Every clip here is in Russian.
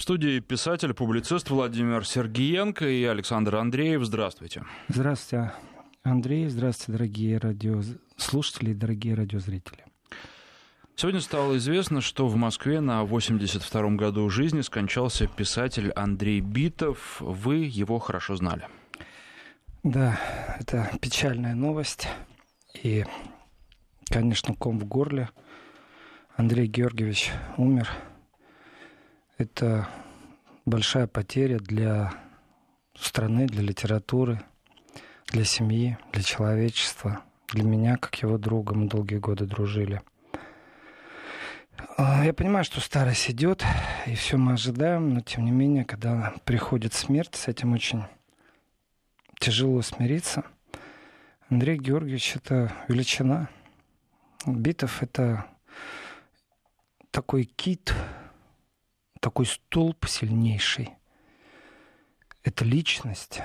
В студии писатель, публицист Владимир Сергиенко и Александр Андреев. Здравствуйте. Здравствуйте, Андрей. Здравствуйте, дорогие радиослушатели и дорогие радиозрители. Сегодня стало известно, что в Москве на 82-м году жизни скончался писатель Андрей Битов. Вы его хорошо знали. Да, это печальная новость. И, конечно, ком в горле. Андрей Георгиевич умер – это большая потеря для страны, для литературы, для семьи, для человечества, для меня, как его друга. Мы долгие годы дружили. А, я понимаю, что старость идет, и все мы ожидаем, но тем не менее, когда приходит смерть, с этим очень тяжело смириться. Андрей Георгиевич — это величина. Битов — это такой кит, такой столб сильнейший. Это личность.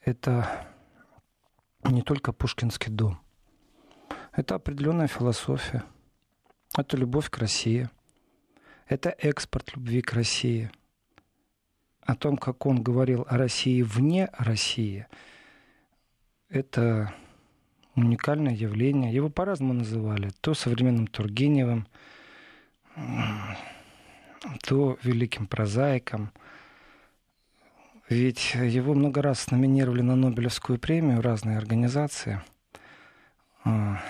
Это не только Пушкинский дом. Это определенная философия. Это любовь к России. Это экспорт любви к России. О том, как он говорил о России вне России, это уникальное явление. Его по-разному называли. То современным Тургеневым, то великим прозаиком. Ведь его много раз номинировали на Нобелевскую премию разные организации. А,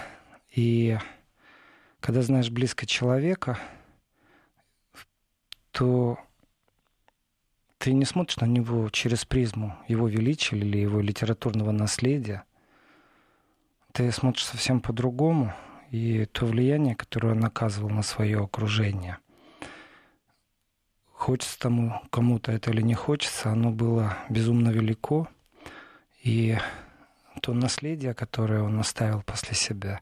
и когда знаешь близко человека, то ты не смотришь на него через призму его величия или его литературного наследия. Ты смотришь совсем по-другому, и то влияние, которое он оказывал на свое окружение – хочется тому кому-то это или не хочется, оно было безумно велико. И то наследие, которое он оставил после себя,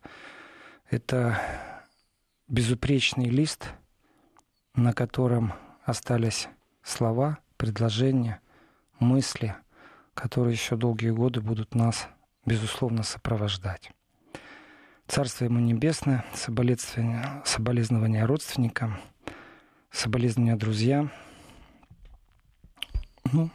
это безупречный лист, на котором остались слова, предложения, мысли, которые еще долгие годы будут нас, безусловно, сопровождать. Царство ему небесное, соболезнования, родственникам – Соболезнования друзья. Ну,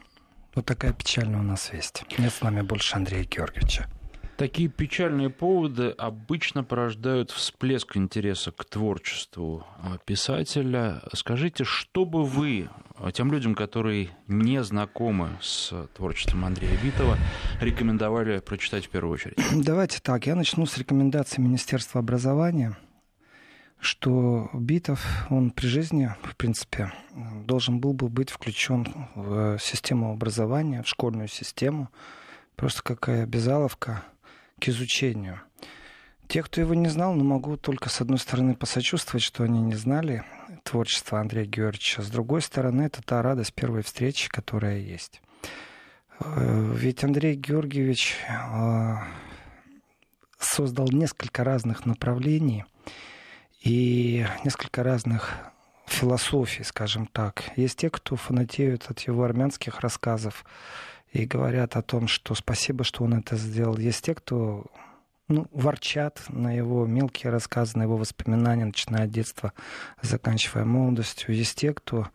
вот такая печальная у нас весть. Нет с нами больше Андрея Георгиевича. Такие печальные поводы обычно порождают всплеск интереса к творчеству а, писателя. Скажите, что бы вы а, тем людям, которые не знакомы с творчеством Андрея Витова, рекомендовали прочитать в первую очередь? Давайте так, я начну с рекомендаций Министерства образования – что Битов, он при жизни, в принципе, должен был бы быть включен в систему образования, в школьную систему, просто как обязаловка к изучению. Те, кто его не знал, ну, могу только, с одной стороны, посочувствовать, что они не знали творчество Андрея Георгиевича. С другой стороны, это та радость первой встречи, которая есть. Э, ведь Андрей Георгиевич э, создал несколько разных направлений – и несколько разных философий, скажем так. Есть те, кто фанатеют от его армянских рассказов и говорят о том, что спасибо, что он это сделал. Есть те, кто ну, ворчат на его мелкие рассказы, на его воспоминания, начиная от детства, заканчивая молодостью. Есть те, кто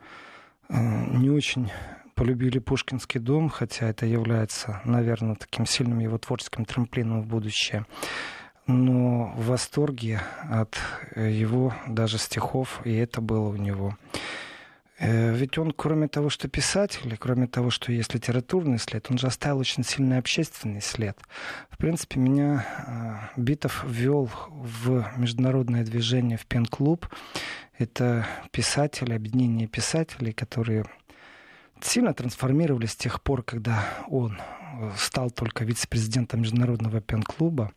э, не очень полюбили Пушкинский дом, хотя это является, наверное, таким сильным его творческим трамплином в будущее но в восторге от э, его даже стихов, и это было у него. Э, ведь он, кроме того, что писатель, кроме того, что есть литературный след, он же оставил очень сильный общественный след. В принципе, меня э, Битов ввел в международное движение в пен-клуб. Это писатели, объединение писателей, которые сильно трансформировались с тех пор, когда он стал только вице-президентом международного пен-клуба.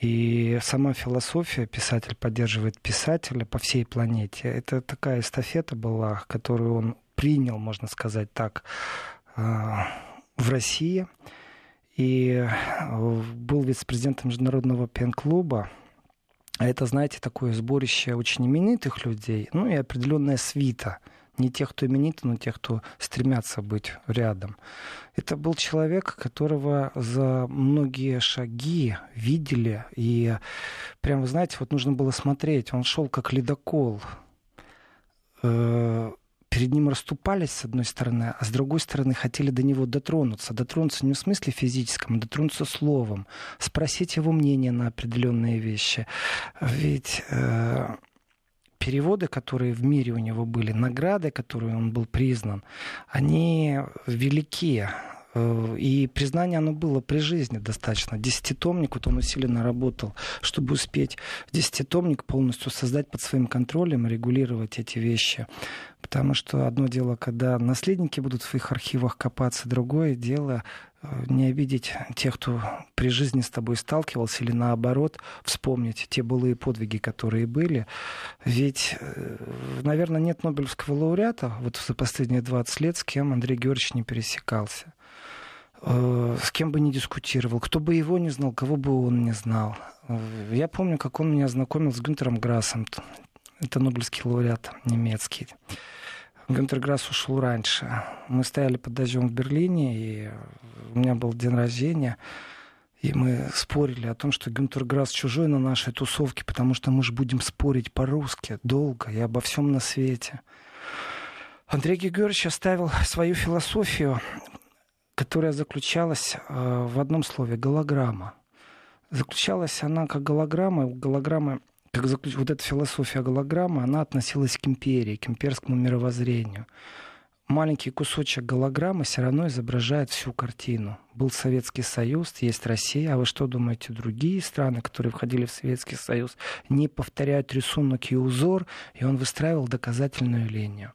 И сама философия писатель поддерживает писателя по всей планете. Это такая эстафета была, которую он принял, можно сказать так, а, в России. И был вице-президентом Международного пен-клуба. А это, знаете, такое сборище очень именитых людей, ну и определенная свита – не тех, кто именит, но тех, кто стремятся быть рядом. Это был человек, которого за многие шаги видели, и прям, вы знаете, вот нужно было смотреть, он шел как ледокол, э, перед ним расступались, с одной стороны, а с другой стороны хотели до него дотронуться. Дотронуться не в смысле физическом, а дотронуться словом, спросить его мнение на определенные вещи. Ведь э, переводы, которые в мире у него были, награды, которые он был признан, они великие. Э, и признание оно было при жизни достаточно. Десятитомник, вот он усиленно работал, чтобы успеть десятитомник полностью создать под своим контролем, регулировать эти вещи. Потому что одно дело, когда наследники будут в их архивах копаться, другое дело не обидеть тех, кто при жизни с тобой сталкивался, или наоборот, вспомнить те былые подвиги, которые были. Ведь, э, наверное, нет Нобелевского лауреата вот за последние 20 лет, с кем Андрей Георгиевич не пересекался. Э, с кем бы ни дискутировал, кто бы его не знал, кого бы он не знал. Э, я помню, как он меня знакомил с Гюнтером Грассом. Это Нобелевский лауреат немецкий. Гюнтер Грасс ушел раньше. Мы стояли под дождем в Берлине, и у меня был день рождения. И мы спорили о том, что Гюнтер Грасс чужой на нашей тусовке, потому что мы же будем спорить по-русски долго и обо всем на свете. Андрей Георгиевич оставил свою философию которая заключалась э, в одном слове голограмма. Заключалась она как голограмма, голограммы как заключ... вот эта философия голограммы, она относилась к империи, к имперскому мировоззрению. Маленький кусочек голограммы все равно изображает всю картину. Был Советский Союз, есть Россия, а вы что думаете, другие страны, которые входили в Советский Союз, не повторяют рисунок и узор, и он выстраивал доказательную линию.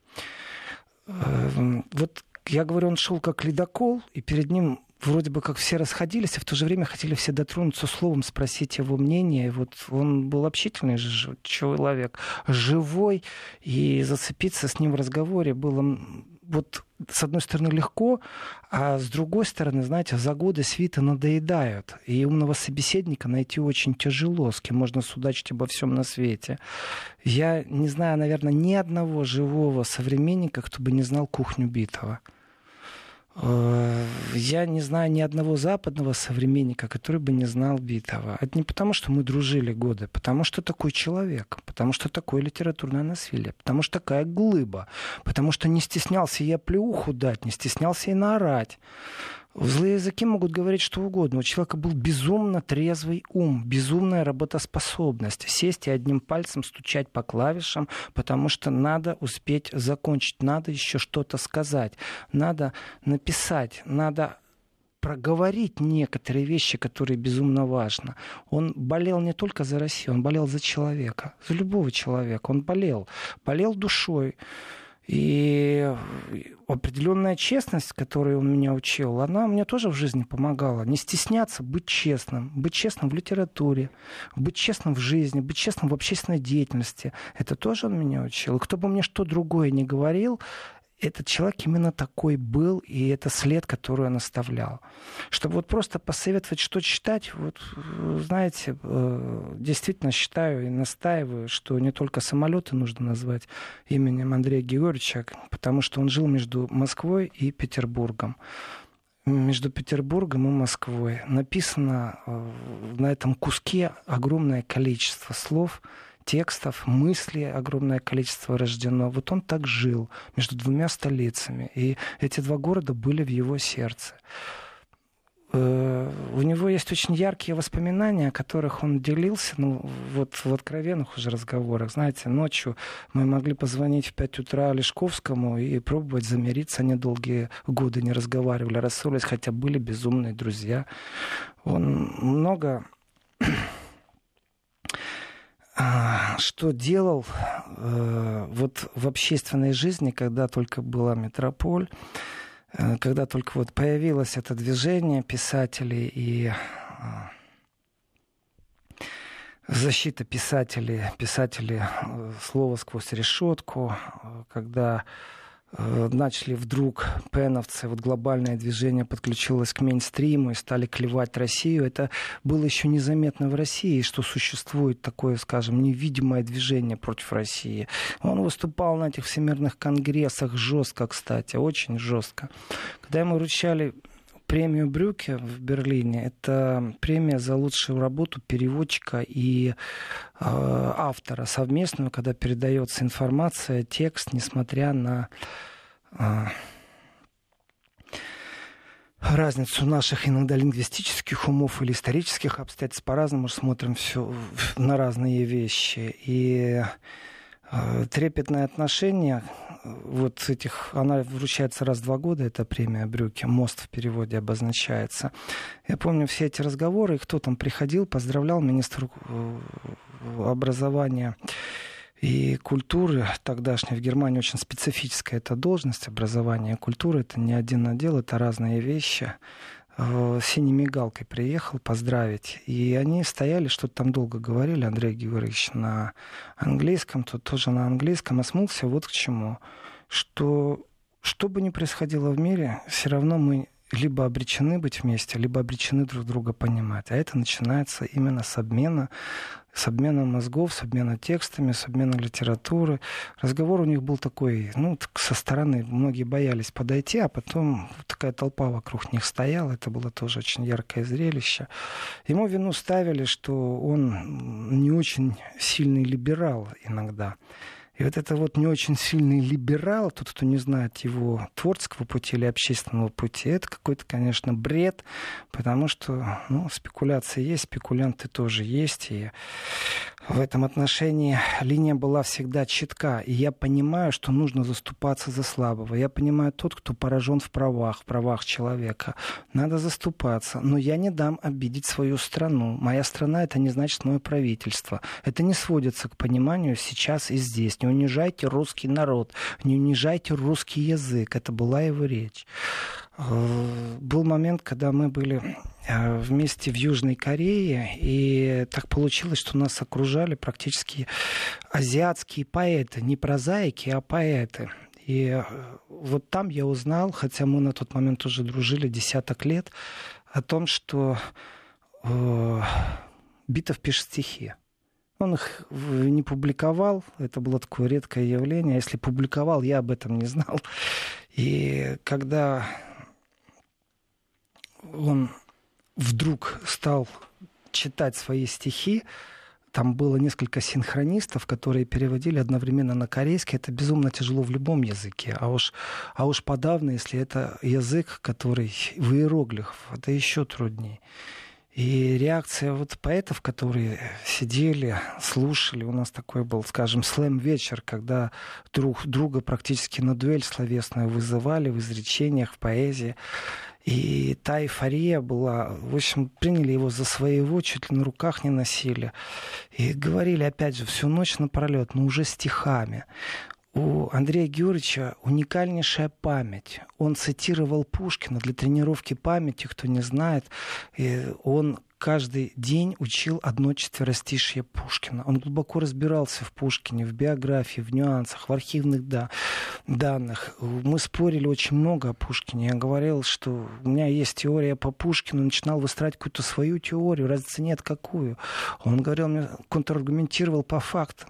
Э, вот я говорю, он шел как ледокол, и перед ним вроде бы как все расходились, а в то же время хотели все дотронуться словом, спросить его мнение. И вот он был общительный человек, живой, и зацепиться с ним в разговоре было вот с одной стороны легко, а с другой стороны, знаете, за годы свита надоедают. И умного собеседника найти очень тяжело, с кем можно судачить обо всем на свете. Я не знаю, наверное, ни одного живого современника, кто бы не знал кухню Битова. Э, я не знаю ни одного западного современника, который бы не знал Битова. Это не потому, что мы дружили годы, потому что такой человек, потому что такое литературное насилие, потому что такая глыба, потому что не стеснялся я плеуху дать, не стеснялся и наорать. Злые языки могут говорить что угодно. У человека был безумно трезвый ум, безумная работоспособность. Сесть и одним пальцем стучать по клавишам, потому что надо успеть закончить, надо еще что-то сказать, надо написать, надо проговорить некоторые вещи, которые безумно важно. Он болел не только за Россию, он болел за человека, за любого человека. Он болел, болел душой. И определенная честность, которой он меня учил, она мне тоже в жизни помогала. Не стесняться быть честным. Быть честным в литературе, быть честным в жизни, быть честным в общественной деятельности. Это тоже он меня учил. И кто бы мне что другое не говорил, этот человек именно такой был, и это след, который он оставлял. Чтобы вот просто посоветовать, что читать, вот, знаете, э, действительно считаю и настаиваю, что не только самолеты нужно назвать именем Андрея Георгиевича, потому что он жил между Москвой и Петербургом между Петербургом и Москвой. Написано э, на этом куске огромное количество слов, текстов, мыслей огромное количество рождено. Вот он так жил между двумя столицами. И эти два города были в его сердце. Э, у него есть очень яркие воспоминания, о которых он делился ну, вот в откровенных уже разговорах. Знаете, ночью мы могли позвонить в 5 утра Лешковскому и пробовать замириться. Они долгие годы не разговаривали, рассорились, хотя были безумные друзья. Он много что делал э, вот в общественной жизни, когда только была метрополь, э, когда только вот появилось это движение писателей и а, защита писателей, писателей э, слова сквозь решетку, когда Э, начали вдруг пеновцы, вот глобальное движение подключилось к мейнстриму и стали клевать Россию. Это было еще незаметно в России, что существует такое, скажем, невидимое движение против России. Он выступал на этих всемирных конгрессах жестко, кстати, очень жестко. Когда ему вручали премию Брюке в Берлине. Это премия за лучшую работу переводчика и э, автора совместную, когда передается информация, текст, несмотря на э, разницу наших иногда лингвистических умов или исторических обстоятельств. По-разному смотрим все на разные вещи. И э, трепетное отношение вот этих, она вручается раз в два года, эта премия Брюки, мост в переводе обозначается. Я помню все эти разговоры, кто там приходил, поздравлял министр э, образования и культуры тогдашней в Германии очень специфическая эта должность образования и культуры. Это не один отдел, это разные вещи. Синей мигалкой приехал поздравить. И они стояли, что-то там долго говорили, Андрей Георгиевич, на английском, тут тоже на английском, а смылся вот к чему. Что что бы ни происходило в мире, все равно мы либо обречены быть вместе, либо обречены друг друга понимать. А это начинается именно с обмена с обменом мозгов, с обменом текстами, с обменом литературы. Разговор у них был такой, ну, со стороны многие боялись подойти, а потом такая толпа вокруг них стояла. Это было тоже очень яркое зрелище. Ему вину ставили, что он не очень сильный либерал иногда. И вот это вот не очень сильный либерал, тот, кто не знает его творческого пути или общественного пути, это какой-то, конечно, бред, потому что ну, спекуляции есть, спекулянты тоже есть. И в этом отношении линия была всегда четка. И я понимаю, что нужно заступаться за слабого. Я понимаю тот, кто поражен в правах, в правах человека. Надо заступаться. Но я не дам обидеть свою страну. Моя страна — это не значит мое правительство. Это не сводится к пониманию сейчас и здесь. Не унижайте русский народ, не унижайте русский язык. Это была его речь. Был момент, когда мы были э, вместе в Южной Корее, и так получилось, что нас окружали практически азиатские поэты, не прозаики, а поэты. И э, вот там я узнал, хотя мы на тот момент уже дружили десяток лет, о том, что э, Битов пишет стихи. Он их не публиковал, это было такое редкое явление. Если публиковал, я об этом не знал. И когда он вдруг стал читать свои стихи, там было несколько синхронистов, которые переводили одновременно на корейский. Это безумно тяжело в любом языке. А уж, а уж подавно, если это язык, который в иероглифах, это еще труднее. И реакция вот поэтов, которые сидели, слушали, у нас такой был, скажем, слэм-вечер, когда друг друга практически на дуэль словесную вызывали в изречениях, в поэзии. И та эйфория была, в общем, приняли его за своего, чуть ли на руках не носили. И говорили, опять же, всю ночь напролет, но уже стихами у Андрея Георгиевича уникальнейшая память. Он цитировал Пушкина для тренировки памяти, кто не знает. И он каждый день учил одно четверостишье Пушкина. Он глубоко разбирался в Пушкине, в биографии, в нюансах, в архивных да, данных. Мы спорили очень много о Пушкине. Я говорил, что у меня есть теория по Пушкину, начинал выстраивать какую-то свою теорию, разницы нет какую. Он говорил мне, контраргументировал по фактам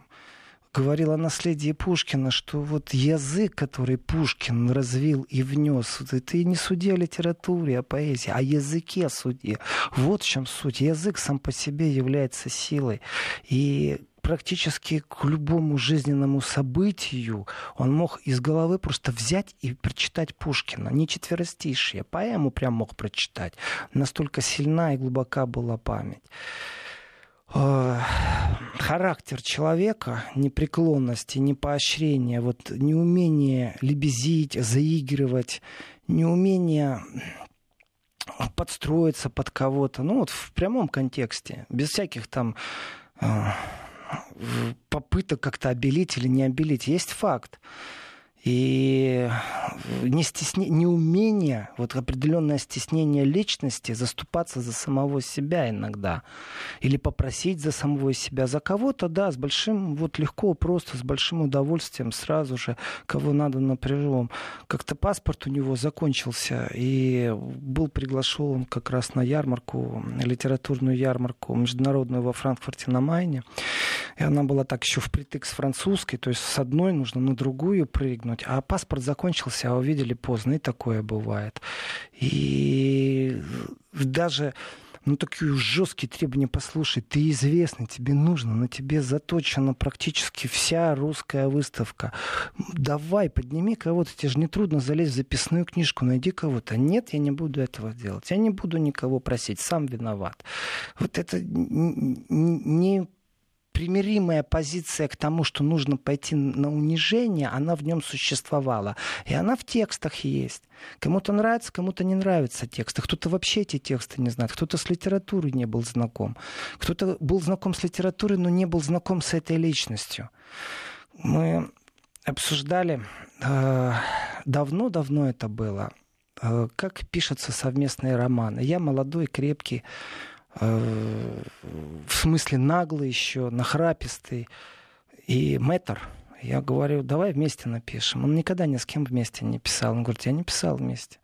говорил о наследии Пушкина, что вот язык, который Пушкин развил и внес, ты не суди о литературе, о поэзии, а языке суди. Вот в чем суть. Язык сам по себе является силой. И практически к любому жизненному событию он мог из головы просто взять и прочитать Пушкина. Не четверостишие, поэму прям мог прочитать. Настолько сильна и глубока была память. Э, характер человека, непреклонность и непоощрение, вот неумение лебезить, заигрывать, неумение подстроиться под кого-то, ну вот в прямом контексте, без всяких там э, попыток как-то обелить или не обелить. Есть факт. И не стесне... неумение, вот определенное стеснение личности заступаться за самого себя иногда. Или попросить за самого себя. За кого-то, да, с большим, вот легко, просто, с большим удовольствием сразу же, кого надо напряжем. Как-то паспорт у него закончился, и был приглашен как раз на ярмарку, литературную ярмарку международную во Франкфурте на Майне. И она была так еще впритык с французской, то есть с одной нужно на другую прыгнуть вычеркнуть, а паспорт закончился, а увидели поздно, и такое бывает. И даже ну, такие жесткие требования, послушай, ты известный, тебе нужно, на тебе заточена практически вся русская выставка. Давай, подними кого-то, тебе же не трудно залезть в записную книжку, найди кого-то. Нет, я не буду этого делать, я не буду никого просить, сам виноват. Вот это не примиримая позиция к тому, что нужно пойти на унижение, она в нем существовала. И она в текстах есть. Кому-то нравится, кому-то не нравятся тексты. Кто-то вообще эти тексты не знает. Кто-то с литературой не был знаком. Кто-то был знаком с литературой, но не был знаком с этой личностью. Мы обсуждали, э, давно-давно это было, э, как пишутся совместные романы. Я молодой, крепкий, в смысле наглый еще, нахрапистый. И мэтр, я говорю, давай вместе напишем. Он никогда ни с кем вместе не писал. Он говорит, я не писал вместе.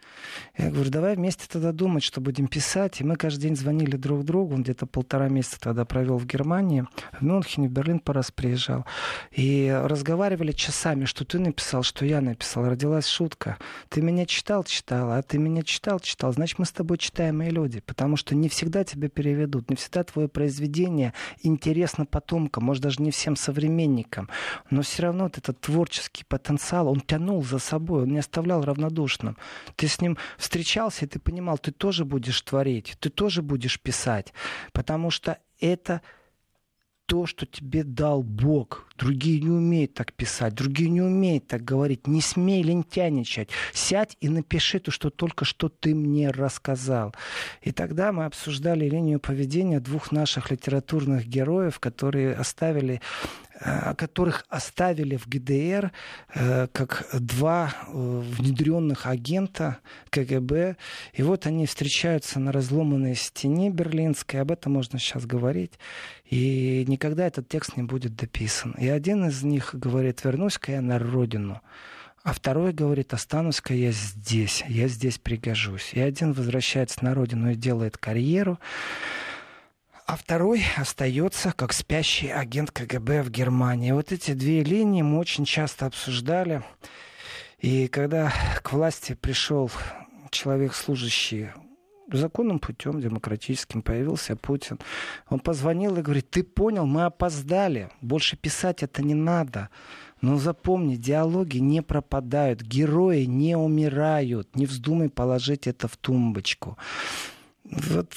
Я говорю, давай вместе тогда думать, что будем писать. И мы каждый день звонили друг другу. Он где-то полтора месяца тогда провел в Германии. В Мюнхене, в Берлин по раз приезжал. И разговаривали часами, что ты написал, что я написал. Родилась шутка. Ты меня читал, читал, а ты меня читал, читал. Значит, мы с тобой читаемые люди. Потому что не всегда тебя переведут. Не всегда твое произведение интересно потомкам. Может, даже не всем современникам. Но все равно вот этот творческий потенциал, он тянул за собой. Он не оставлял равнодушным. Ты с ним встречался, и ты понимал, ты тоже будешь творить, ты тоже будешь писать, потому что это то, что тебе дал Бог. Другие не умеют так писать, другие не умеют так говорить. Не смей лентяничать. Сядь и напиши то, что только что ты мне рассказал. И тогда мы обсуждали линию поведения двух наших литературных героев, которые оставили Э, которых оставили в ГДР э, как два э, внедренных агента КГБ. И вот они встречаются на разломанной стене берлинской. Об этом можно сейчас говорить. И никогда этот текст не будет дописан. И один из них говорит, вернусь-ка я на родину. А второй говорит, останусь-ка я здесь, я здесь пригожусь. И один возвращается на родину и делает карьеру а второй остается как спящий агент КГБ в Германии. Вот эти две линии мы очень часто обсуждали. И когда к власти пришел человек, служащий законным путем, демократическим, появился Путин. Он позвонил и говорит, ты понял, мы опоздали, больше писать это не надо. Но запомни, диалоги не пропадают, герои не умирают, не вздумай положить это в тумбочку. Вот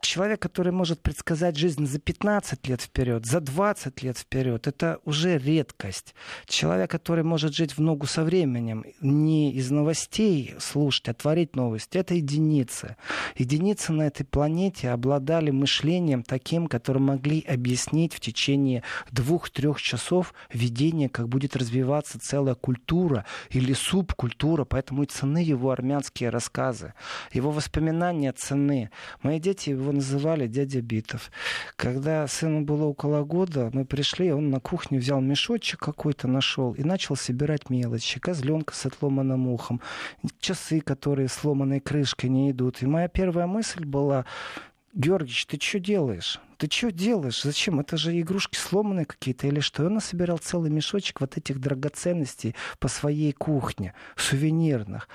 человек, который может предсказать жизнь за 15 лет вперед, за 20 лет вперед, это уже редкость. Человек, который может жить в ногу со временем, не из новостей слушать, а творить новости, это единицы. Единицы на этой планете обладали мышлением таким, которое могли объяснить в течение двух-трех часов видение, как будет развиваться целая культура или субкультура, поэтому и цены его армянские рассказы, его воспоминания цены. Мои дети его его называли дядя Битов. Когда сыну было около года, мы пришли, он на кухню взял мешочек какой-то, нашел и начал собирать мелочи. Козленка с отломанным ухом, часы, которые сломанной крышкой не идут. И моя первая мысль была, Георгиевич, ты что делаешь? Ты что делаешь? Зачем? Это же игрушки сломанные какие-то или что? И он насобирал целый мешочек вот этих драгоценностей по своей кухне, сувенирных.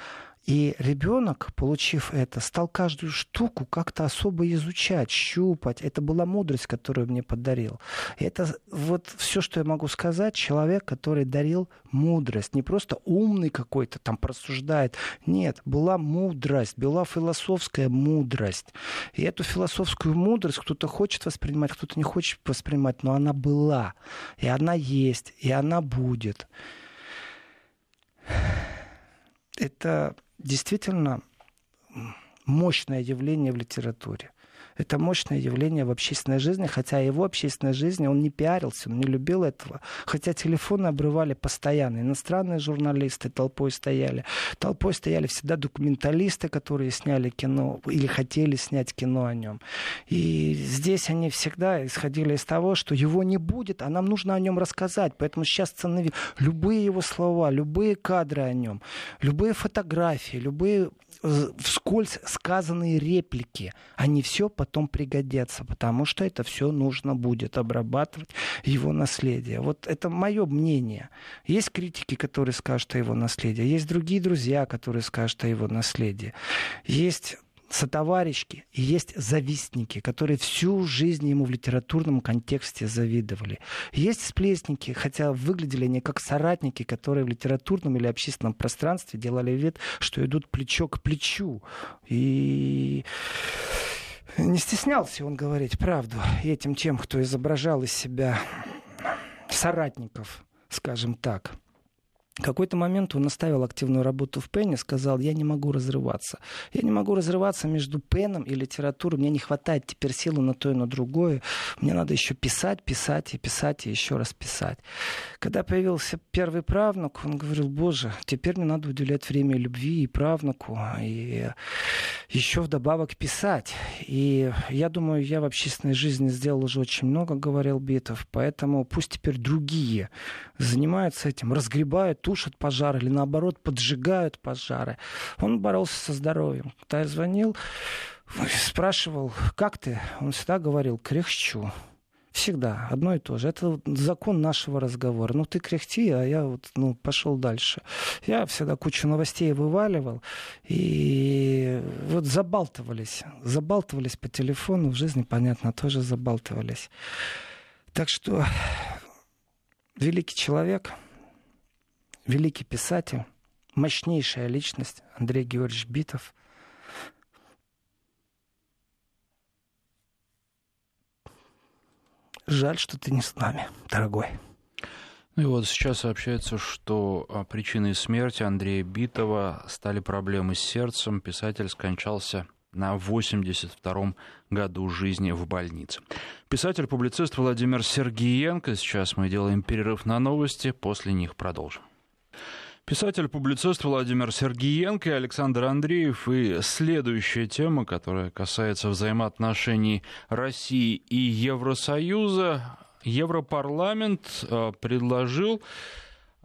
И ребенок, получив это, стал каждую штуку как-то особо изучать, щупать. Это была мудрость, которую мне подарил. И это вот все, что я могу сказать, человек, который дарил мудрость. Не просто умный какой-то там просуждает. Нет, была мудрость, была философская мудрость. И эту философскую мудрость кто-то хочет воспринимать, кто-то не хочет воспринимать, но она была. И она есть, и она будет. Это действительно мощное явление в литературе. Это мощное явление в общественной жизни, хотя его общественной жизни он не пиарился, он не любил этого. Хотя телефоны обрывали постоянно. Иностранные журналисты толпой стояли. Толпой стояли всегда документалисты, которые сняли кино или хотели снять кино о нем. И здесь они всегда исходили из того, что его не будет, а нам нужно о нем рассказать. Поэтому сейчас цены любые его слова, любые кадры о нем, любые фотографии, любые вскользь сказанные реплики, они все потом пригодятся, потому что это все нужно будет обрабатывать его наследие. Вот это мое мнение. Есть критики, которые скажут о его наследии, есть другие друзья, которые скажут о его наследии. Есть сотоварищи и есть завистники, которые всю жизнь ему в литературном контексте завидовали. Есть сплетники, хотя выглядели они как соратники, которые в литературном или общественном пространстве делали вид, что идут плечо к плечу. И не стеснялся он говорить правду этим тем, кто изображал из себя соратников, скажем так. В какой-то момент он оставил активную работу в Пене, сказал, я не могу разрываться. Я не могу разрываться между Пеном и литературой. Мне не хватает теперь силы на то и на другое. Мне надо еще писать, писать и писать и еще раз писать. Когда появился первый правнук, он говорил, боже, теперь мне надо уделять время любви и правнуку, и еще вдобавок писать. И я думаю, я в общественной жизни сделал уже очень много, говорил Битов, поэтому пусть теперь другие занимаются этим, разгребают тушат пожары или наоборот поджигают пожары. Он боролся со здоровьем. Когда я звонил, спрашивал, как ты? Он всегда говорил, кряхчу. Всегда одно и то же. Это закон нашего разговора. Ну, ты кряхти, а я вот, ну, пошел дальше. Я всегда кучу новостей вываливал. И вот забалтывались. Забалтывались по телефону. В жизни, понятно, тоже забалтывались. Так что великий человек — великий писатель, мощнейшая личность Андрей Георгиевич Битов. Жаль, что ты не с нами, дорогой. Ну и вот сейчас сообщается, что а, причиной смерти Андрея Битова стали проблемы с сердцем. Писатель скончался на 82-м году жизни в больнице. Писатель-публицист Владимир Сергеенко. Сейчас мы делаем перерыв на новости, после них продолжим. Писатель-публицист Владимир Сергиенко и Александр Андреев. И следующая тема, которая касается взаимоотношений России и Евросоюза. Европарламент э, предложил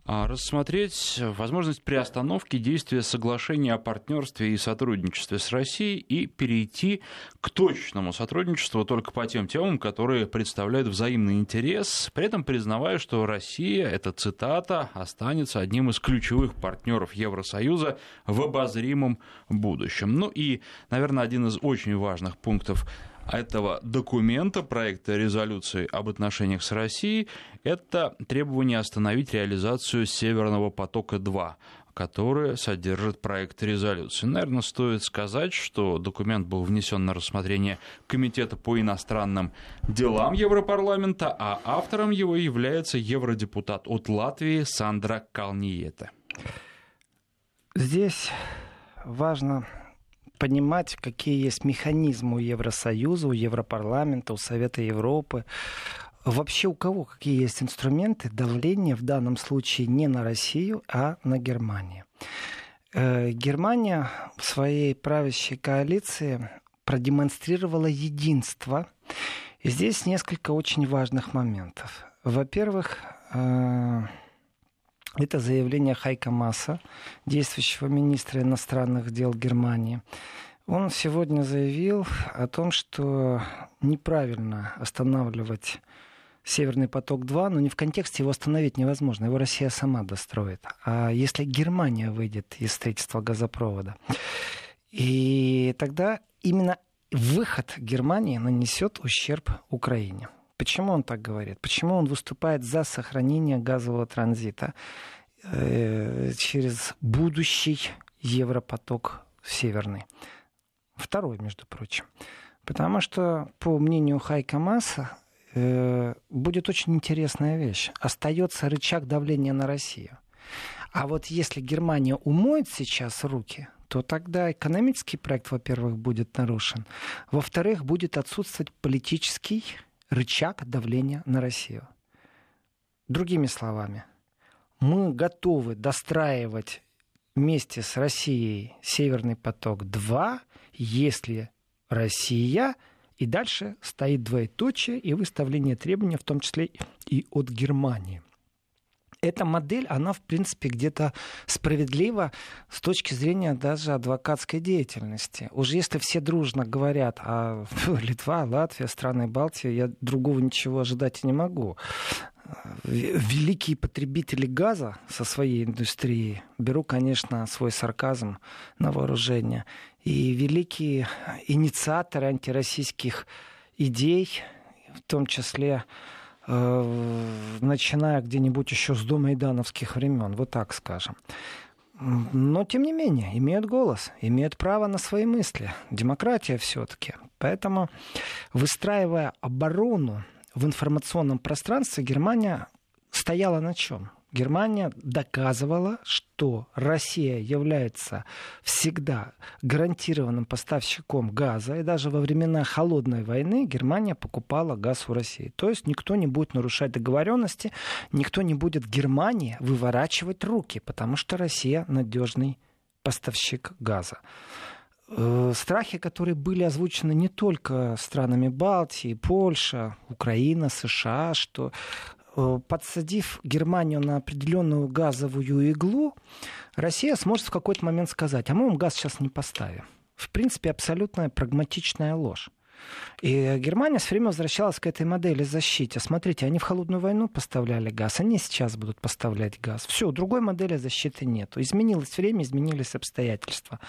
рассмотреть возможность приостановки действия соглашения о партнерстве и сотрудничестве с Россией и перейти к точному сотрудничеству только по тем темам, которые представляют взаимный интерес, при этом признавая, что Россия, это цитата, останется одним из ключевых партнеров Евросоюза в обозримом будущем. Ну и, наверное, один из очень важных пунктов этого документа, проекта резолюции об отношениях с Россией, это требование остановить реализацию Северного потока-2 который содержит проект резолюции. Наверное, стоит сказать, что документ был внесен на рассмотрение Комитета по иностранным делам Европарламента, а автором его является евродепутат от Латвии Сандра Калниета. Здесь важно понимать, какие есть механизмы у Евросоюза, у Европарламента, у Совета Европы. Вообще у кого какие есть инструменты давления в данном случае не на Россию, а на Германию. Э, Германия в своей правящей коалиции продемонстрировала единство. И здесь несколько очень важных моментов. Во-первых, э, это заявление Хайка Масса, действующего министра иностранных дел Германии. Он сегодня заявил о том, что неправильно останавливать Северный поток-2, но не в контексте его остановить невозможно. Его Россия сама достроит. А если Германия выйдет из строительства газопровода, и тогда именно выход Германии нанесет ущерб Украине. Почему он так говорит? Почему он выступает за сохранение газового транзита э, через будущий Европоток северный? Второй, между прочим. Потому что, по мнению Хайка Масса, э, будет очень интересная вещь. Остается рычаг давления на Россию. А вот если Германия умоет сейчас руки, то тогда экономический проект, во-первых, будет нарушен. Во-вторых, будет отсутствовать политический рычаг давления на Россию. Другими словами, мы готовы достраивать вместе с Россией Северный поток-2, если Россия и дальше стоит двоеточие и выставление требований, в том числе и от Германии. Эта модель, она, в принципе, где-то справедлива с точки зрения даже адвокатской деятельности. Уже если все дружно говорят, а Литва, Латвия, страны Балтии, я другого ничего ожидать и не могу. Великие потребители газа со своей индустрией, беру, конечно, свой сарказм на вооружение, и великие инициаторы антироссийских идей, в том числе начиная где-нибудь еще с домайдановских времен, вот так скажем. Но, тем не менее, имеют голос, имеют право на свои мысли. Демократия все-таки. Поэтому, выстраивая оборону в информационном пространстве, Германия стояла на чем? Германия доказывала, что Россия является всегда гарантированным поставщиком газа, и даже во времена холодной войны Германия покупала газ у России. То есть никто не будет нарушать договоренности, никто не будет Германии выворачивать руки, потому что Россия надежный поставщик газа э, страхи, которые были озвучены не только странами Балтии, Польша, Украина, США, что подсадив Германию на определенную газовую иглу, Россия сможет в какой-то момент сказать, а мы вам газ сейчас не поставим. В принципе, абсолютная прагматичная ложь. И Германия все время возвращалась к этой модели защиты. Смотрите, они в холодную войну поставляли газ, они сейчас будут поставлять газ. Все, другой модели защиты нет. Изменилось время, изменились обстоятельства.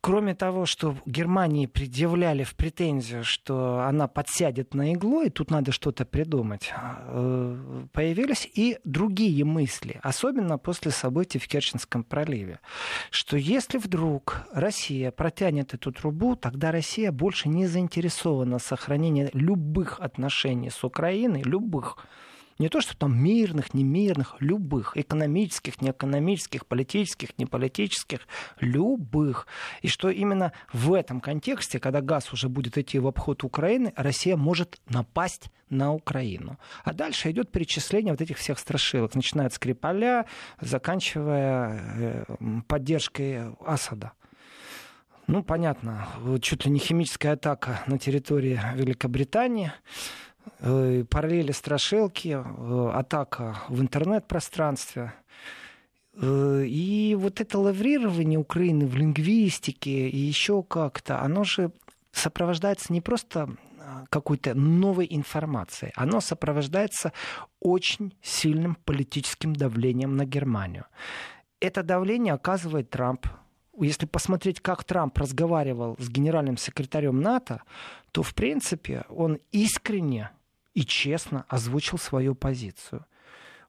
Кроме того, что Германии предъявляли в претензию, что она подсядет на иглу, и тут надо что-то придумать, э, появились и другие мысли, особенно после событий в Керченском проливе, что если вдруг Россия протянет эту трубу, тогда Россия больше не заинтересована в сохранении любых отношений с Украиной, любых, не то, что там мирных, немирных, любых, экономических, неэкономических, политических, неполитических, любых. И что именно в этом контексте, когда газ уже будет идти в обход Украины, Россия может напасть на Украину. А дальше идет перечисление вот этих всех страшилок, начиная от Скрипаля, заканчивая э, поддержкой Асада. Ну, понятно, чуть ли не химическая атака на территории Великобритании. Э, параллели страшилки, э, атака в интернет-пространстве. Э, и вот это лаврирование Украины в лингвистике и еще как-то, оно же сопровождается не просто какой-то новой информацией. Оно сопровождается очень сильным политическим давлением на Германию. Это давление оказывает Трамп. Если посмотреть, как Трамп разговаривал с генеральным секретарем НАТО, то, в принципе, он искренне и честно озвучил свою позицию.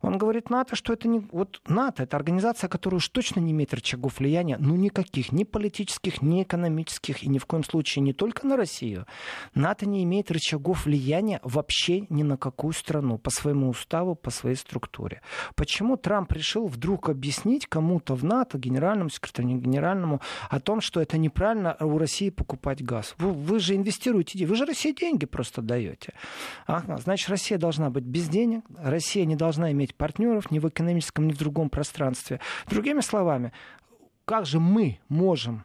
Он говорит НАТО, что это не... Вот НАТО — это организация, которая уж точно не имеет рычагов влияния, ну никаких, ни политических, ни экономических, и ни в коем случае не только на Россию. НАТО не имеет рычагов влияния вообще ни на какую страну, по своему уставу, по своей структуре. Почему Трамп решил вдруг объяснить кому-то в НАТО, генеральному секретарю, не генеральному, о том, что это неправильно у России покупать газ? Вы, вы же инвестируете, вы же России деньги просто даете. Ага, значит, Россия должна быть без денег, Россия не должна иметь иметь партнеров ни в экономическом, ни в другом пространстве. Другими словами, как же мы можем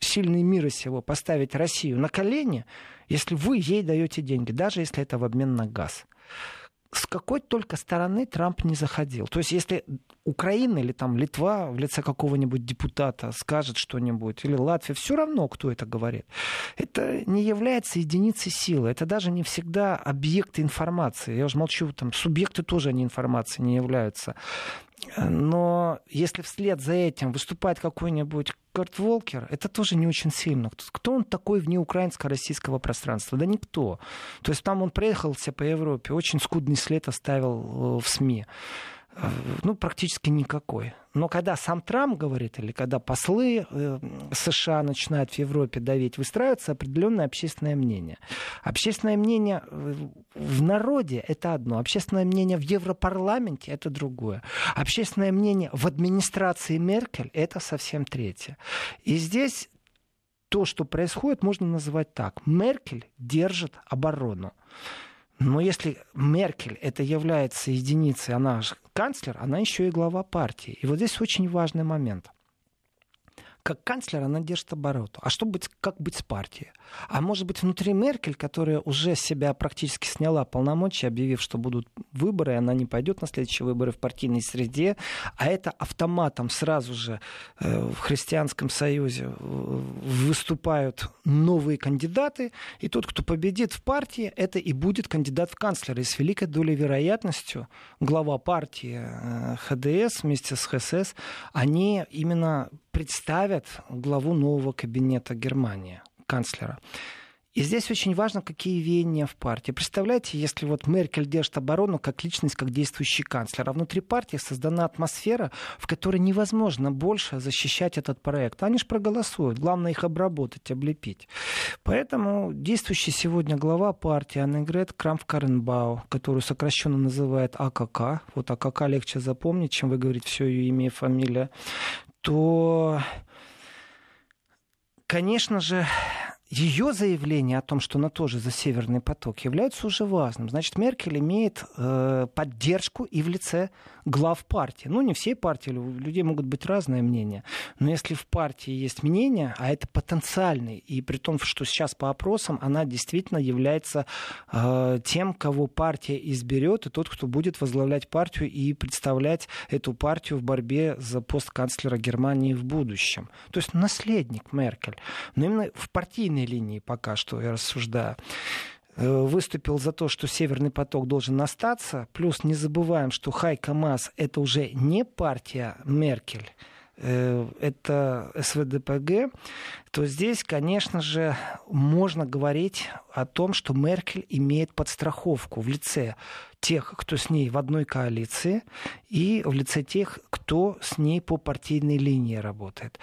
сильный мира сего поставить Россию на колени, если вы ей даете деньги, даже если это в обмен на газ? С какой только стороны Трамп не заходил. То есть, если Украина или там Литва в лице какого-нибудь депутата скажет что-нибудь, или Латвия, все равно, кто это говорит. Это не является единицей силы. Это даже не всегда объекты информации. Я уже молчу, там субъекты тоже они информации не являются. Но если вслед за этим выступает какой-нибудь Курт Волкер, это тоже не очень сильно. Кто он такой вне украинско-российского пространства? Да никто. То есть там он проехался по Европе, очень скудный след оставил э, в СМИ. Ну, практически никакой. Но когда сам Трамп говорит, или когда послы э, США начинают в Европе давить, выстраивается определенное общественное мнение. Общественное мнение э, в народе — это одно, общественное мнение в Европарламенте — это другое. Общественное мнение в администрации Меркель — это совсем третье. И здесь то, что происходит, можно называть так. Меркель держит оборону. Но если Меркель это является единицей, она же канцлер, она еще и глава партии. И вот здесь очень важный момент. Как канцлер она держит оборот. А что быть, как быть с партией? А может быть, внутри Меркель, которая уже себя практически сняла полномочия, объявив, что будут выборы, и она не пойдет на следующие выборы в партийной среде, а это автоматом сразу же э, в Христианском Союзе э, выступают новые кандидаты, и тот, кто победит в партии, это и будет кандидат в канцлеры. И с великой долей вероятностью глава партии э, ХДС вместе с ХСС, они именно представят главу нового кабинета Германии, канцлера. И здесь очень важно, какие веяния в партии. Представляете, если вот Меркель держит оборону как личность, как действующий канцлер, а внутри партии создана атмосфера, в которой невозможно больше защищать этот проект. Они же проголосуют, главное их обработать, облепить. Поэтому действующий сегодня глава партии Аннегрет Крамф-Каренбау, которую сокращенно называют АКК, вот АКК легче запомнить, чем вы говорите все ее имя и фамилия, то, конечно же, ее заявление о том, что она тоже за Северный поток, является уже важным. Значит, Меркель имеет э, поддержку и в лице глав партии. Ну, не всей партии, у людей могут быть разные мнения. Но если в партии есть мнение, а это потенциальный, и при том, что сейчас по опросам она действительно является э, тем, кого партия изберет, и тот, кто будет возглавлять партию и представлять эту партию в борьбе за пост канцлера Германии в будущем. То есть наследник Меркель. Но именно в партийной линии пока что я рассуждаю. Э, выступил за то, что Северный поток должен остаться. Плюс не забываем, что Хайка Мас это уже не партия Меркель, это СВДПГ, то здесь, конечно же, можно говорить о том, что Меркель имеет подстраховку в лице тех, кто с ней в одной коалиции, и в лице тех, кто с ней по партийной линии работает.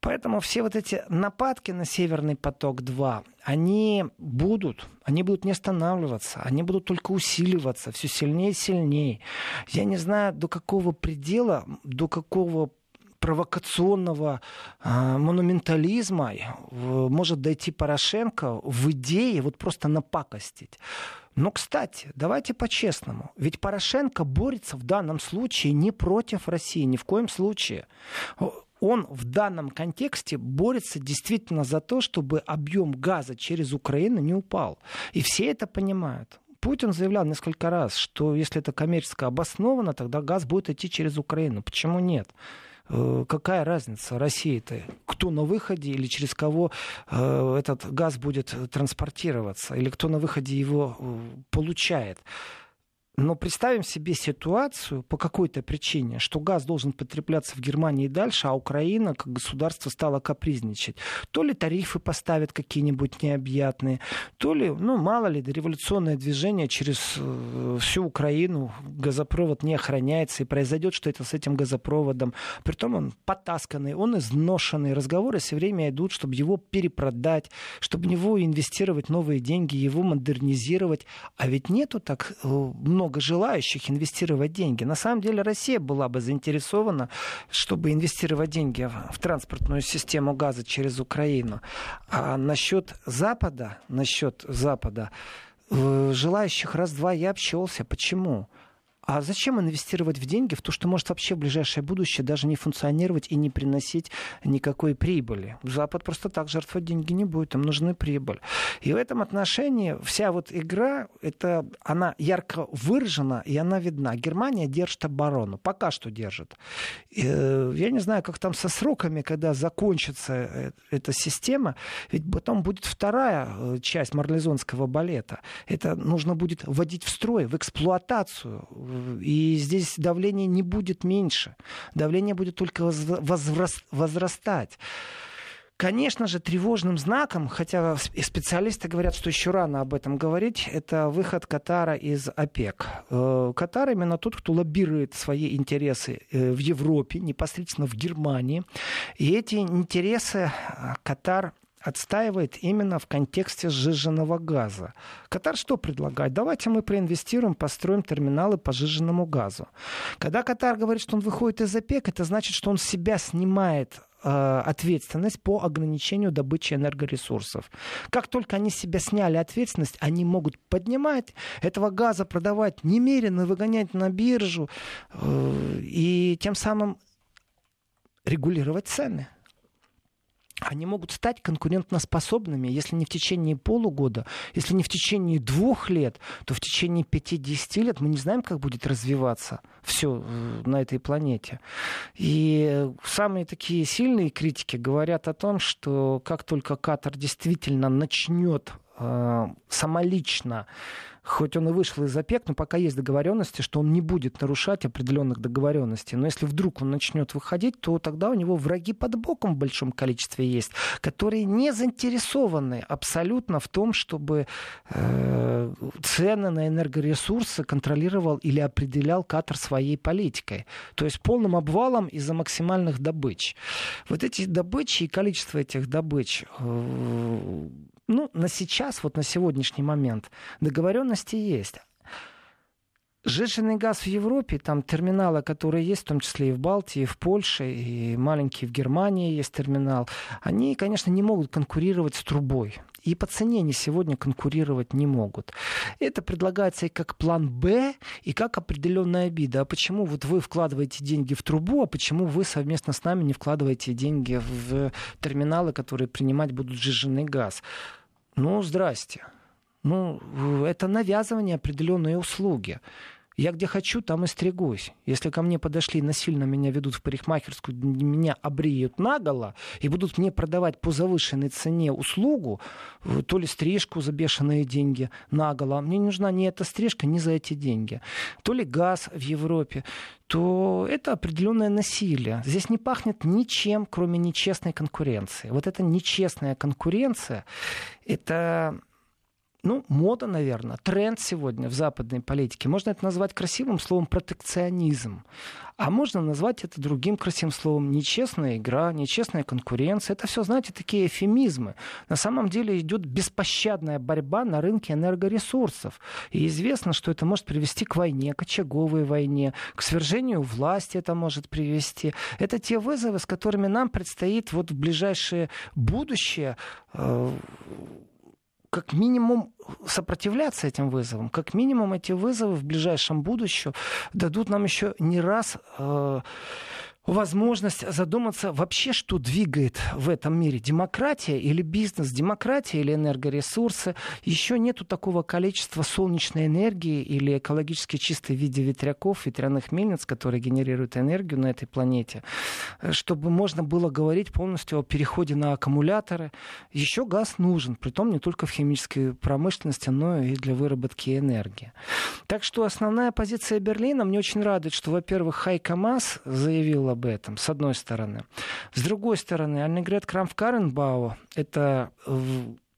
Поэтому все вот эти нападки на Северный поток-2, они будут, они будут не останавливаться, они будут только усиливаться все сильнее и сильнее. Я не знаю, до какого предела, до какого провокационного э, монументализма может дойти Порошенко в идее вот просто напакостить. Но, кстати, давайте по-честному. Ведь Порошенко борется в данном случае не против России, ни в коем случае. Он в данном контексте борется действительно за то, чтобы объем газа через Украину не упал. И все это понимают. Путин заявлял несколько раз, что если это коммерчески обосновано, тогда газ будет идти через Украину. Почему нет? Э, какая разница России-то? Кто на выходе или через кого э, этот газ будет транспортироваться? Или кто на выходе его э, получает? Но представим себе ситуацию по какой-то причине, что газ должен потребляться в Германии дальше, а Украина как государство стала капризничать. То ли тарифы поставят какие-нибудь необъятные, то ли, ну, мало ли, революционное движение через э, всю Украину, газопровод не охраняется, и произойдет что-то с этим газопроводом. Притом он потасканный, он изношенный. Разговоры все время идут, чтобы его перепродать, чтобы в него инвестировать новые деньги, его модернизировать. А ведь нету так э, много желающих инвестировать деньги. На самом деле Россия была бы заинтересована, чтобы инвестировать деньги в транспортную систему газа через Украину. А насчет Запада, насчет Запада, желающих раз-два я общался. Почему? А зачем инвестировать в деньги в то, что может вообще в ближайшее будущее даже не функционировать и не приносить никакой прибыли? Запад просто так жертвовать деньги не будет, им нужны прибыль. И в этом отношении вся вот игра, это, она ярко выражена и она видна. Германия держит оборону, пока что держит. Э, я не знаю, как там со сроками, когда закончится э, эта система, ведь потом будет вторая э, часть марлезонского балета. Это нужно будет вводить в строй, в эксплуатацию и здесь давление не будет меньше. Давление будет только возрастать. Конечно же, тревожным знаком, хотя специалисты говорят, что еще рано об этом говорить, это выход Катара из ОПЕК. Э, Катар именно тот, кто лоббирует свои интересы э, в Европе, непосредственно в Германии. И эти интересы э, Катар отстаивает именно в контексте сжиженного газа. Катар что предлагает? Давайте мы проинвестируем, построим терминалы по сжиженному газу. Когда Катар говорит, что он выходит из ОПЕК, это значит, что он себя снимает э, ответственность по ограничению добычи энергоресурсов. Как только они себя сняли ответственность, они могут поднимать этого газа, продавать немерено, выгонять на биржу э, и тем самым регулировать цены. Они могут стать конкурентоспособными, если не в течение полугода, если не в течение двух лет, то в течение 5-10 лет мы не знаем, как будет развиваться все э, на этой планете. И самые такие сильные критики говорят о том, что как только Катар действительно начнет э, самолично хоть он и вышел из ОПЕК, но пока есть договоренности, что он не будет нарушать определенных договоренностей. Но если вдруг он начнет выходить, то тогда у него враги под боком в большом количестве есть, которые не заинтересованы абсолютно в том, чтобы э, цены на энергоресурсы контролировал или определял Катар своей политикой. То есть полным обвалом из-за максимальных добыч. Вот эти добычи и количество этих добыч э, ну, на сейчас, вот на сегодняшний момент, договоренности есть. Сжиженный газ в Европе, там терминалы, которые есть, в том числе и в Балтии, и в Польше, и маленький в Германии есть терминал, они, конечно, не могут конкурировать с трубой. И по цене они сегодня конкурировать не могут. Это предлагается и как план Б, и как определенная обида. А почему вот вы вкладываете деньги в трубу, а почему вы совместно с нами не вкладываете деньги в терминалы, которые принимать будут сжиженный газ? Ну, здрасте. Ну, это навязывание определенной услуги. Я где хочу, там и стригусь. Если ко мне подошли, насильно меня ведут в парикмахерскую, меня обреют наголо и будут мне продавать по завышенной цене услугу, то ли стрижку за бешеные деньги наголо, мне не нужна ни эта стрижка, ни за эти деньги, то ли газ в Европе, то это определенное насилие. Здесь не пахнет ничем, кроме нечестной конкуренции. Вот эта нечестная конкуренция, это ну, мода, наверное, тренд сегодня в западной политике. Можно это назвать красивым словом протекционизм. А можно назвать это другим красивым словом нечестная игра, нечестная конкуренция. Это все, знаете, такие эфемизмы. На самом деле идет беспощадная борьба на рынке энергоресурсов. И известно, что это может привести к войне, к очаговой войне, к свержению власти это может привести. Это те вызовы, с которыми нам предстоит вот в ближайшее будущее э, как минимум сопротивляться этим вызовам. Как минимум эти вызовы в ближайшем будущем дадут нам еще не раз э, возможность задуматься вообще, что двигает в этом мире. Демократия или бизнес, демократия или энергоресурсы. Еще нету такого количества солнечной энергии или экологически чистой в виде ветряков, ветряных мельниц, которые генерируют энергию на этой планете, чтобы можно было говорить полностью о переходе на аккумуляторы. Еще газ нужен, притом не только в химической промышленности, но и для выработки энергии. Так что основная позиция Берлина мне очень радует, что, во-первых, Хайка Мас заявила об этом, с одной стороны. С другой стороны, Аннегрет Крамф-Каренбау — это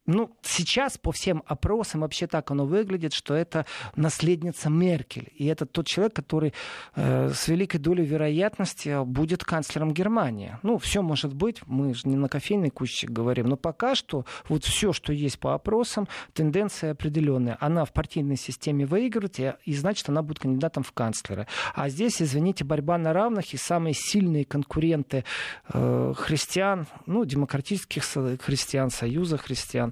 ну, сейчас по всем опросам вообще так оно выглядит, что это наследница Меркель. И это тот человек, который э, с великой долей вероятности будет канцлером Германии. Ну, все может быть, мы же не на кофейный кущик говорим, но пока что вот все, что есть по опросам, тенденция определенная. Она в партийной системе выигрывает, и, и значит, она будет кандидатом в канцлеры. А здесь, извините, борьба на равных, и самые сильные конкуренты э, христиан, ну, демократических христиан, союза христиан,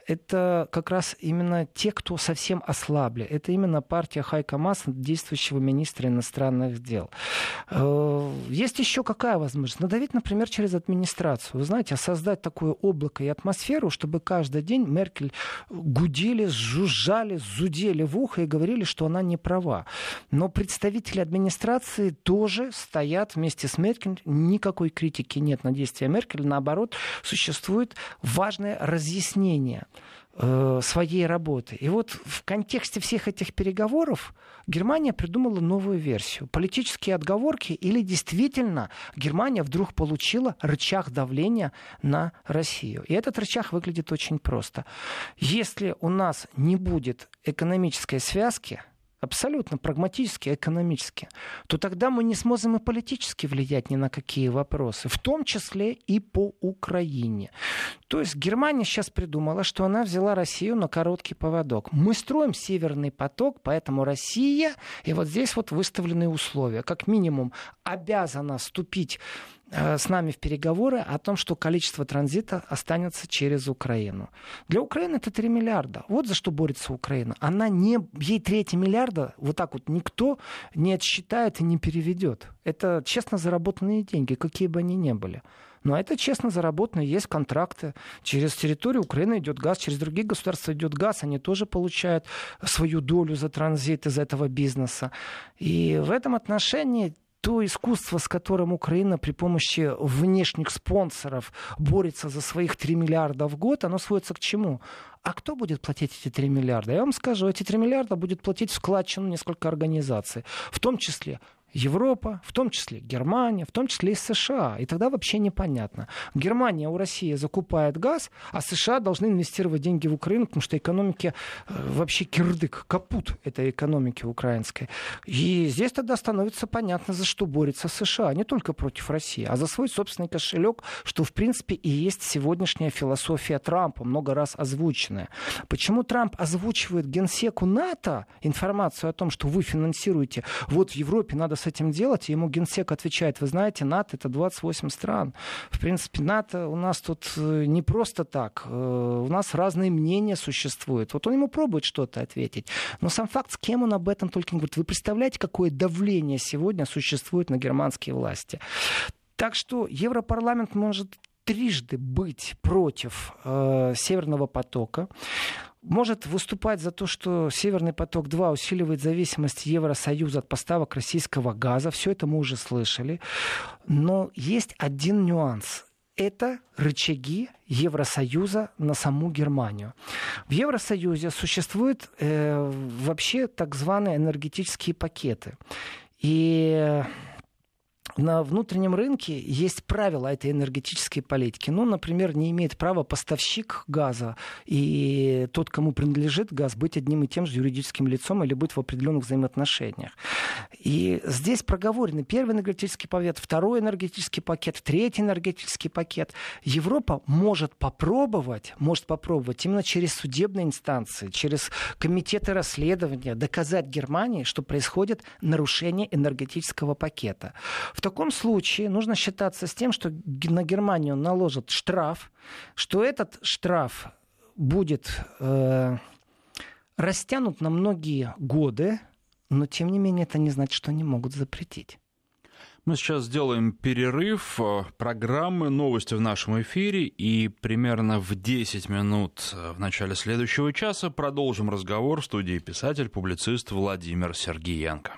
это как раз именно те, кто совсем ослабли. Это именно партия Хайка Мас, действующего министра иностранных дел. Э, есть еще какая возможность? Надавить, например, через администрацию. Вы знаете, создать такое облако и атмосферу, чтобы каждый день Меркель гудели, жужжали, зудели в ухо и говорили, что она не права. Но представители администрации тоже стоят вместе с Меркель. Никакой критики нет на действия Меркель. Наоборот, существует важное разъяснение своей работы. И вот в контексте всех этих переговоров Германия придумала новую версию. Политические отговорки или действительно Германия вдруг получила рычаг давления на Россию. И этот рычаг выглядит очень просто. Если у нас не будет экономической связки, абсолютно прагматически, экономически, то тогда мы не сможем и политически влиять ни на какие вопросы, в том числе и по Украине. То есть Германия сейчас придумала, что она взяла Россию на короткий поводок. Мы строим северный поток, поэтому Россия, и вот здесь вот выставлены условия, как минимум обязана вступить с нами в переговоры о том, что количество транзита останется через Украину. Для Украины это 3 миллиарда. Вот за что борется Украина. Она не, ей третьи миллиарда вот так вот никто не отсчитает и не переведет. Это честно заработанные деньги, какие бы они ни были. Но это честно заработано, есть контракты. Через территорию Украины идет газ, через другие государства идет газ, они тоже получают свою долю за транзит из этого бизнеса. И в этом отношении то искусство, с которым Украина при помощи внешних спонсоров борется за своих 3 миллиарда в год, оно сводится к чему? А кто будет платить эти 3 миллиарда? Я вам скажу, эти 3 миллиарда будет платить в несколько организаций, в том числе Европа, в том числе Германия, в том числе и США. И тогда вообще непонятно. Германия у России закупает газ, а США должны инвестировать деньги в Украину, потому что экономики э, вообще кирдык, капут этой экономики украинской. И здесь тогда становится понятно, за что борется США. Не только против России, а за свой собственный кошелек, что в принципе и есть сегодняшняя философия Трампа, много раз озвученная. Почему Трамп озвучивает генсеку НАТО информацию о том, что вы финансируете, вот в Европе надо с этим делать? И ему генсек отвечает, вы знаете, НАТО это 28 стран. В принципе, НАТО у нас тут э, не просто так. Э, у нас разные мнения существуют. Вот он ему пробует что-то ответить. Но сам факт, с кем он об этом только не говорит. Вы представляете, какое давление сегодня существует на германские власти? Так что Европарламент может трижды быть против э, Северного потока может выступать за то, что Северный поток-2 усиливает зависимость Евросоюза от поставок российского газа. Все это мы уже слышали. Но есть один нюанс это рычаги Евросоюза на саму Германию. В Евросоюзе существуют э, вообще так званые энергетические пакеты. И на внутреннем рынке есть правила этой энергетической политики. Ну, например, не имеет права поставщик газа и тот, кому принадлежит газ, быть одним и тем же юридическим лицом или быть в определенных взаимоотношениях. И здесь проговорены первый энергетический пакет, второй энергетический пакет, третий энергетический пакет. Европа может попробовать, может попробовать именно через судебные инстанции, через комитеты расследования доказать Германии, что происходит нарушение энергетического пакета. В таком случае нужно считаться с тем, что на Германию наложат штраф, что этот штраф будет э, растянут на многие годы, но тем не менее это не значит, что они могут запретить. Мы сейчас сделаем перерыв э, программы «Новости в нашем эфире» и примерно в 10 минут э, в начале следующего часа продолжим разговор в студии писатель-публицист Владимир Сергеенко.